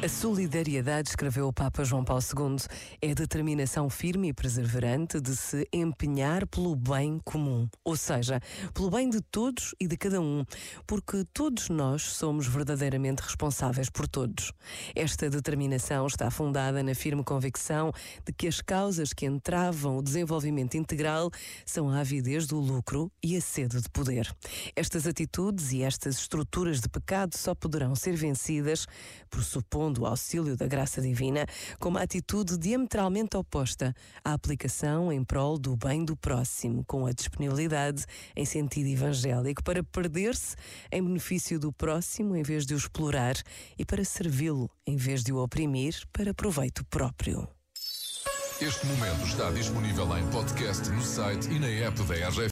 A solidariedade, escreveu o Papa João Paulo II, é determinação firme e perseverante de se empenhar pelo bem comum, ou seja, pelo bem de todos e de cada um, porque todos nós somos verdadeiramente responsáveis por todos. Esta determinação está fundada na firme convicção de que as causas que entravam o desenvolvimento integral são a avidez do lucro e a sede de poder. Estas atitudes e estas estruturas de pecado só poderão ser vencidas por supondo o auxílio da graça divina, com uma atitude diametralmente oposta à aplicação em prol do bem do próximo, com a disponibilidade em sentido evangélico para perder-se em benefício do próximo em vez de o explorar e para servi-lo em vez de o oprimir para proveito próprio. Este momento está disponível em podcast no site e na app da RGF.